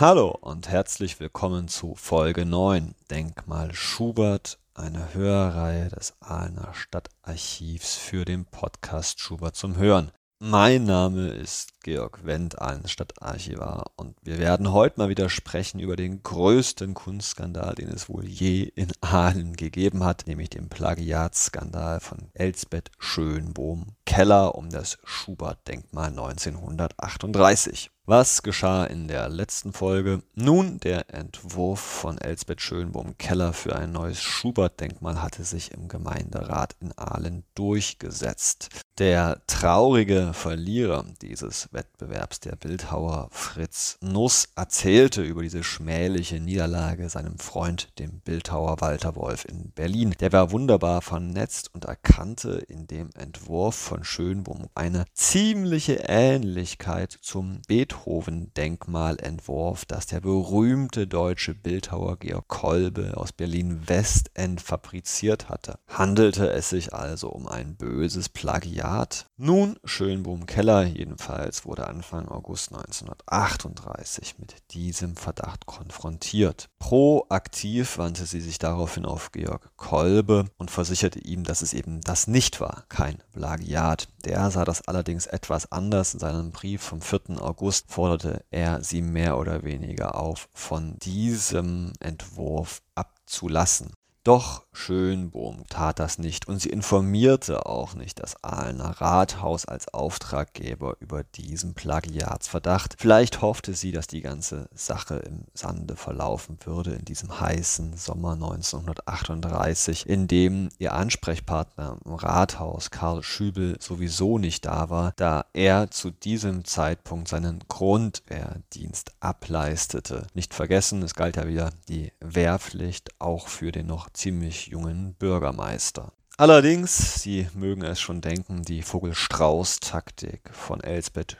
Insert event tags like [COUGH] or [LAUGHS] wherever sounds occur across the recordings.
Hallo und herzlich willkommen zu Folge 9 Denkmal Schubert, eine Hörreihe des Ahlener Stadtarchivs für den Podcast Schubert zum Hören. Mein Name ist Georg Wendt, Ahlens Stadtarchivar und wir werden heute mal wieder sprechen über den größten Kunstskandal, den es wohl je in Aalen gegeben hat, nämlich den Plagiatskandal von Elsbeth Schönbohm Keller um das Schubert-Denkmal 1938. Was geschah in der letzten Folge? Nun, der Entwurf von Elsbeth Schönbohm-Keller für ein neues Schubert-Denkmal hatte sich im Gemeinderat in Aalen durchgesetzt. Der traurige Verlierer dieses Wettbewerbs, der Bildhauer Fritz Nuss, erzählte über diese schmähliche Niederlage seinem Freund, dem Bildhauer Walter Wolf in Berlin. Der war wunderbar vernetzt und erkannte in dem Entwurf von Schönbohm eine ziemliche Ähnlichkeit zum Beethoven Beethoven-Denkmalentwurf, das der berühmte deutsche Bildhauer Georg Kolbe aus Berlin-Westend fabriziert hatte. Handelte es sich also um ein böses Plagiat? Nun, Schönbohm-Keller jedenfalls wurde Anfang August 1938 mit diesem Verdacht konfrontiert. Proaktiv wandte sie sich daraufhin auf Georg Kolbe und versicherte ihm, dass es eben das nicht war, kein Plagiat. Der sah das allerdings etwas anders. In seinem Brief vom 4. August forderte er sie mehr oder weniger auf, von diesem Entwurf abzulassen. Doch Schönbohm tat das nicht und sie informierte auch nicht das Aalener Rathaus als Auftraggeber über diesen Plagiatsverdacht. Vielleicht hoffte sie, dass die ganze Sache im Sande verlaufen würde in diesem heißen Sommer 1938, in dem ihr Ansprechpartner im Rathaus Karl Schübel sowieso nicht da war, da er zu diesem Zeitpunkt seinen Grundwehrdienst ableistete. Nicht vergessen, es galt ja wieder die Wehrpflicht auch für den noch ziemlich jungen Bürgermeister. Allerdings, Sie mögen es schon denken, die Vogel-Strauß-Taktik von Elsbeth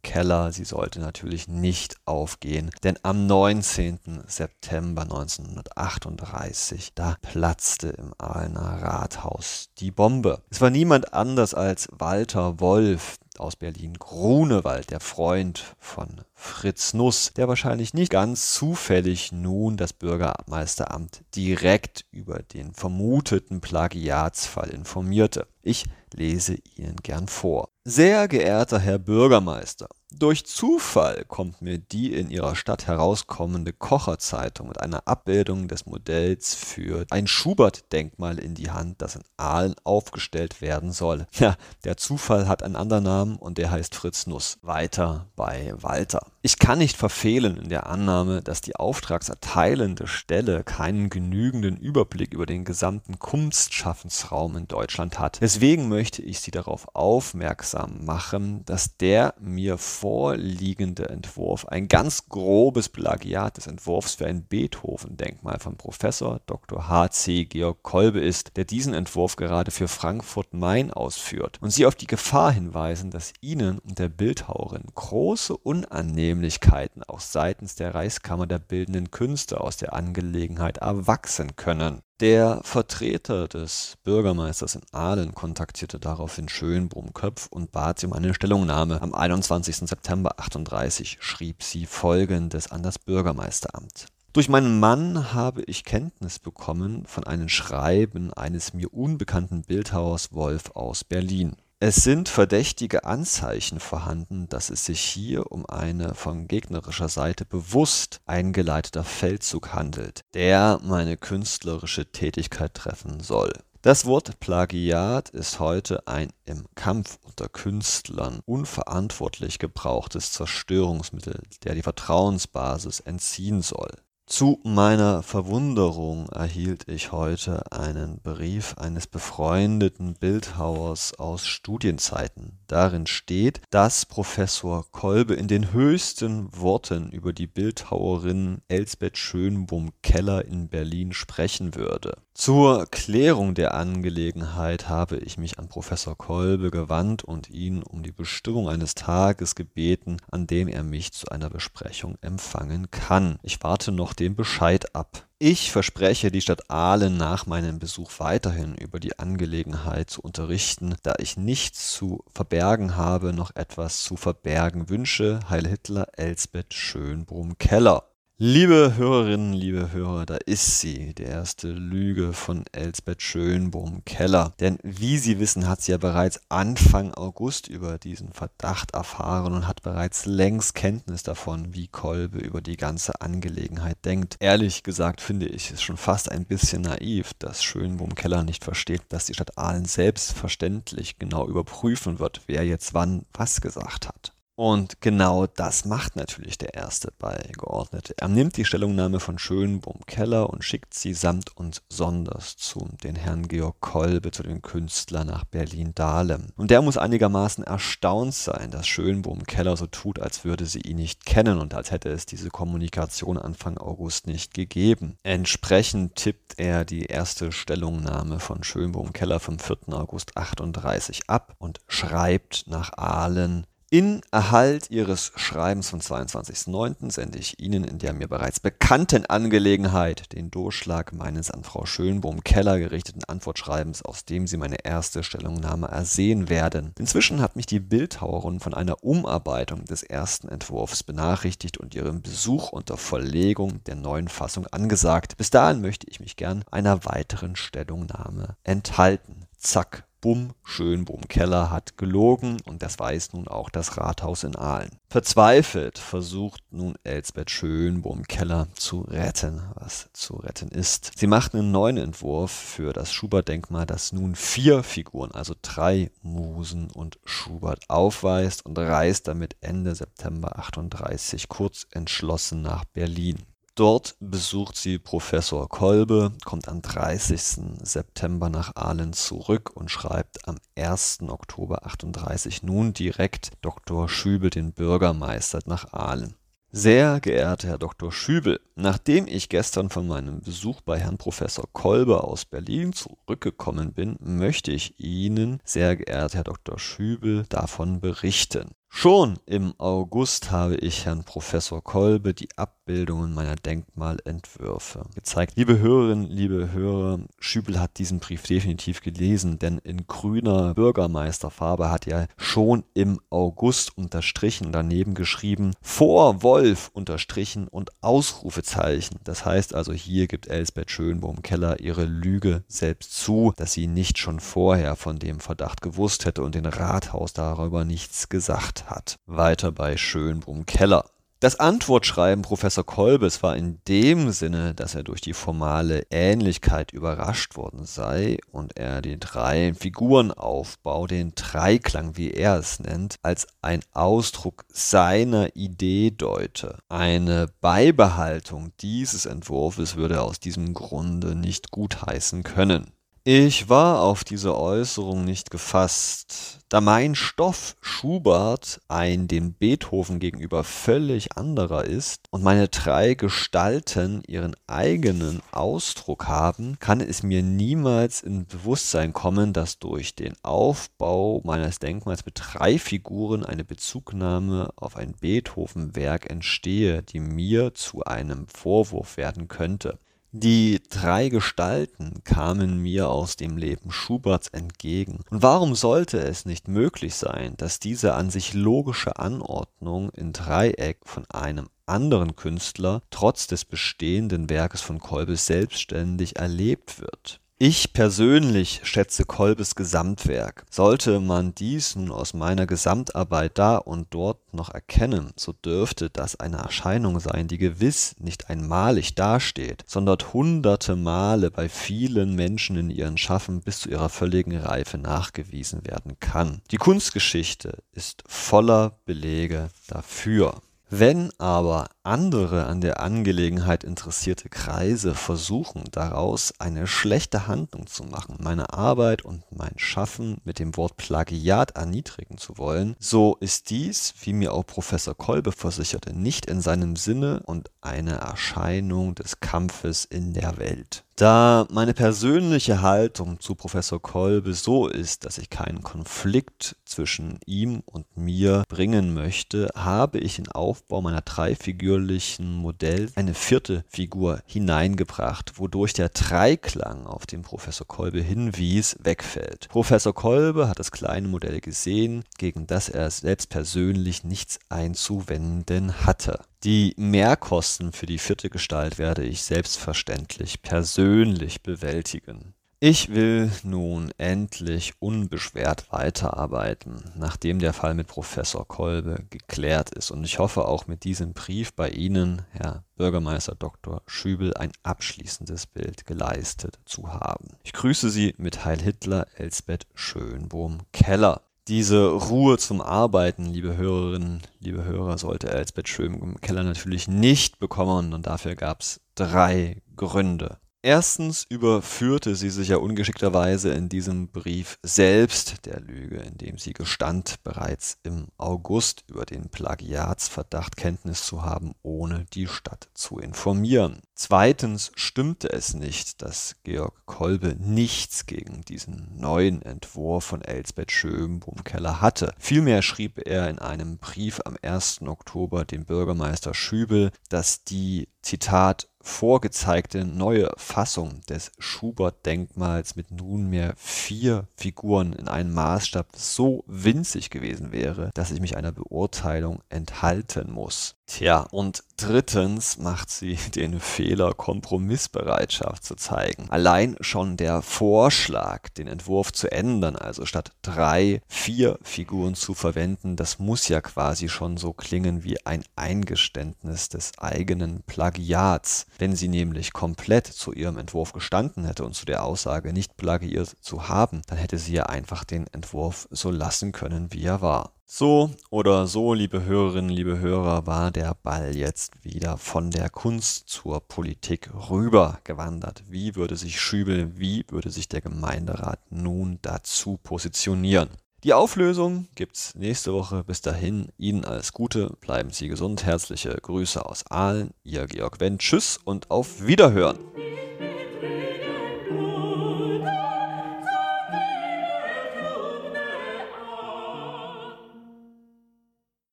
Schönbohm-Keller, sie sollte natürlich nicht aufgehen, denn am 19. September 1938, da platzte im Aalener Rathaus die Bombe. Es war niemand anders als Walter Wolf, aus Berlin Grunewald, der Freund von Fritz Nuss, der wahrscheinlich nicht ganz zufällig nun das Bürgermeisteramt direkt über den vermuteten Plagiatsfall informierte. Ich lese Ihnen gern vor. Sehr geehrter Herr Bürgermeister, durch Zufall kommt mir die in Ihrer Stadt herauskommende Kocherzeitung mit einer Abbildung des Modells für ein Schubert-Denkmal in die Hand, das in Aalen aufgestellt werden soll. Ja, der Zufall hat einen anderen Namen und der heißt Fritz Nuss. Weiter bei Walter. Ich kann nicht verfehlen in der Annahme, dass die auftragserteilende Stelle keinen genügenden Überblick über den gesamten Kunstschaffensraum in Deutschland hat. Deswegen möchte ich Sie darauf aufmerksam machen, dass der mir vorliegende Entwurf ein ganz grobes Plagiat des Entwurfs für ein Beethoven-Denkmal von Professor Dr. H.C. Georg Kolbe ist, der diesen Entwurf gerade für Frankfurt-Main ausführt und Sie auf die Gefahr hinweisen, dass Ihnen und der Bildhauerin große Unannehmlichkeiten Annehmlichkeiten auch seitens der Reichskammer der Bildenden Künste aus der Angelegenheit erwachsen können. Der Vertreter des Bürgermeisters in Aalen kontaktierte daraufhin Schönbrunn-Köpf und bat sie um eine Stellungnahme. Am 21. September 38 schrieb sie folgendes an das Bürgermeisteramt. Durch meinen Mann habe ich Kenntnis bekommen von einem Schreiben eines mir unbekannten Bildhauers Wolf aus Berlin. Es sind verdächtige Anzeichen vorhanden, dass es sich hier um eine von gegnerischer Seite bewusst eingeleiteter Feldzug handelt, der meine künstlerische Tätigkeit treffen soll. Das Wort Plagiat ist heute ein im Kampf unter Künstlern unverantwortlich gebrauchtes Zerstörungsmittel, der die Vertrauensbasis entziehen soll zu meiner Verwunderung erhielt ich heute einen Brief eines befreundeten Bildhauers aus Studienzeiten. Darin steht, dass Professor Kolbe in den höchsten Worten über die Bildhauerin Elsbeth Schönbohm-Keller in Berlin sprechen würde. Zur Klärung der Angelegenheit habe ich mich an Professor Kolbe gewandt und ihn um die Bestimmung eines Tages gebeten, an dem er mich zu einer Besprechung empfangen kann. Ich warte noch den Bescheid ab. Ich verspreche, die Stadt Aalen nach meinem Besuch weiterhin über die Angelegenheit zu unterrichten, da ich nichts zu verbergen habe, noch etwas zu verbergen wünsche. Heil Hitler, Elsbeth Schönbrunn-Keller. Liebe Hörerinnen, liebe Hörer, da ist sie, die erste Lüge von Elsbeth Schönbohm-Keller. Denn wie Sie wissen, hat sie ja bereits Anfang August über diesen Verdacht erfahren und hat bereits längst Kenntnis davon, wie Kolbe über die ganze Angelegenheit denkt. Ehrlich gesagt finde ich es schon fast ein bisschen naiv, dass Schönbohm-Keller nicht versteht, dass die Stadt Aalen selbstverständlich genau überprüfen wird, wer jetzt wann was gesagt hat. Und genau das macht natürlich der erste Beigeordnete. Er nimmt die Stellungnahme von Schönbohm-Keller und schickt sie samt und sonders zu den Herrn Georg Kolbe, zu dem Künstler nach Berlin-Dahlem. Und der muss einigermaßen erstaunt sein, dass Schönbohm-Keller so tut, als würde sie ihn nicht kennen und als hätte es diese Kommunikation Anfang August nicht gegeben. Entsprechend tippt er die erste Stellungnahme von Schönbohm-Keller vom 4. August 38 ab und schreibt nach Aalen in Erhalt Ihres Schreibens vom 22.09. sende ich Ihnen in der mir bereits bekannten Angelegenheit den Durchschlag meines an Frau Schönbohm-Keller gerichteten Antwortschreibens, aus dem Sie meine erste Stellungnahme ersehen werden. Inzwischen hat mich die Bildhauerin von einer Umarbeitung des ersten Entwurfs benachrichtigt und ihren Besuch unter Verlegung der neuen Fassung angesagt. Bis dahin möchte ich mich gern einer weiteren Stellungnahme enthalten. Zack, Bumm, Schönbohm Keller hat gelogen und das weiß nun auch das Rathaus in Aalen. Verzweifelt versucht nun Elsbeth Schönbohm Keller zu retten, was zu retten ist. Sie macht einen neuen Entwurf für das Schubert-Denkmal, das nun vier Figuren, also drei Musen und Schubert aufweist und reist damit Ende September 38 kurz entschlossen nach Berlin. Dort besucht sie Professor Kolbe, kommt am 30. September nach Aalen zurück und schreibt am 1. Oktober 38 nun direkt Dr. Schübel, den Bürgermeister, nach Aalen. Sehr geehrter Herr Dr. Schübel, nachdem ich gestern von meinem Besuch bei Herrn Professor Kolbe aus Berlin zurückgekommen bin, möchte ich Ihnen, sehr geehrter Herr Dr. Schübel, davon berichten. Schon im August habe ich Herrn Professor Kolbe die Abbildungen meiner Denkmalentwürfe gezeigt. Liebe Hörerinnen, liebe Hörer, Schübel hat diesen Brief definitiv gelesen, denn in grüner Bürgermeisterfarbe hat er schon im August unterstrichen, daneben geschrieben, vor Wolf unterstrichen und Ausrufezeichen. Das heißt also, hier gibt Elsbeth Schönbohm-Keller ihre Lüge selbst zu, dass sie nicht schon vorher von dem Verdacht gewusst hätte und den Rathaus darüber nichts gesagt hat. Weiter bei Schönbrunn Keller. Das Antwortschreiben Professor Kolbes war in dem Sinne, dass er durch die formale Ähnlichkeit überrascht worden sei und er den drei Figurenaufbau, den Dreiklang, wie er es nennt, als ein Ausdruck seiner Idee deute. Eine Beibehaltung dieses Entwurfs würde aus diesem Grunde nicht gutheißen können. Ich war auf diese Äußerung nicht gefasst, da mein Stoff Schubert ein dem Beethoven gegenüber völlig anderer ist und meine drei Gestalten ihren eigenen Ausdruck haben, kann es mir niemals in Bewusstsein kommen, dass durch den Aufbau meines Denkmals mit drei Figuren eine Bezugnahme auf ein Beethoven-Werk entstehe, die mir zu einem Vorwurf werden könnte. Die drei Gestalten kamen mir aus dem Leben Schuberts entgegen. Und warum sollte es nicht möglich sein, dass diese an sich logische Anordnung in Dreieck von einem anderen Künstler trotz des bestehenden Werkes von Kolbe selbstständig erlebt wird? Ich persönlich schätze Kolbes Gesamtwerk. Sollte man dies nun aus meiner Gesamtarbeit da und dort noch erkennen, so dürfte das eine Erscheinung sein, die gewiss nicht einmalig dasteht, sondern hunderte Male bei vielen Menschen in ihren Schaffen bis zu ihrer völligen Reife nachgewiesen werden kann. Die Kunstgeschichte ist voller Belege dafür. Wenn aber andere an der Angelegenheit interessierte Kreise versuchen, daraus eine schlechte Handlung zu machen, meine Arbeit und mein Schaffen mit dem Wort Plagiat erniedrigen zu wollen, so ist dies, wie mir auch Professor Kolbe versicherte, nicht in seinem Sinne und eine Erscheinung des Kampfes in der Welt. Da meine persönliche Haltung zu Professor Kolbe so ist, dass ich keinen Konflikt zwischen ihm und mir bringen möchte, habe ich den Aufbau meiner drei Figuren ausführlichen Modell eine vierte Figur hineingebracht, wodurch der Dreiklang, auf den Professor Kolbe hinwies, wegfällt. Professor Kolbe hat das kleine Modell gesehen, gegen das er selbst persönlich nichts einzuwenden hatte. Die Mehrkosten für die vierte Gestalt werde ich selbstverständlich persönlich bewältigen. Ich will nun endlich unbeschwert weiterarbeiten, nachdem der Fall mit Professor Kolbe geklärt ist. Und ich hoffe auch mit diesem Brief bei Ihnen, Herr Bürgermeister Dr. Schübel, ein abschließendes Bild geleistet zu haben. Ich grüße Sie mit Heil Hitler, Elsbeth Schönbohm-Keller. Diese Ruhe zum Arbeiten, liebe Hörerinnen, liebe Hörer, sollte Elsbeth Schönbohm-Keller natürlich nicht bekommen und dafür gab es drei Gründe. Erstens überführte sie sich ja ungeschickterweise in diesem Brief selbst der Lüge, indem sie gestand, bereits im August über den Plagiatsverdacht Kenntnis zu haben, ohne die Stadt zu informieren. Zweitens stimmte es nicht, dass Georg Kolbe nichts gegen diesen neuen Entwurf von Elsbeth Schönbohm-Keller hatte. Vielmehr schrieb er in einem Brief am 1. Oktober dem Bürgermeister Schübel, dass die Zitat vorgezeigte neue Fassung des Schubert-Denkmals mit nunmehr vier Figuren in einem Maßstab so winzig gewesen wäre, dass ich mich einer Beurteilung enthalten muss. Tja, und drittens macht sie [LAUGHS] den Fehler, Kompromissbereitschaft zu zeigen. Allein schon der Vorschlag, den Entwurf zu ändern, also statt drei, vier Figuren zu verwenden, das muss ja quasi schon so klingen wie ein Eingeständnis des eigenen Plagiats. Wenn sie nämlich komplett zu ihrem Entwurf gestanden hätte und zu der Aussage nicht plagiiert zu haben, dann hätte sie ja einfach den Entwurf so lassen können, wie er war. So oder so, liebe Hörerinnen, liebe Hörer, war der Ball jetzt wieder von der Kunst zur Politik rüber gewandert. Wie würde sich Schübel, wie würde sich der Gemeinderat nun dazu positionieren? Die Auflösung gibt's nächste Woche. Bis dahin, Ihnen alles Gute, bleiben Sie gesund. Herzliche Grüße aus Aalen, Ihr Georg Wendt. Tschüss und auf Wiederhören.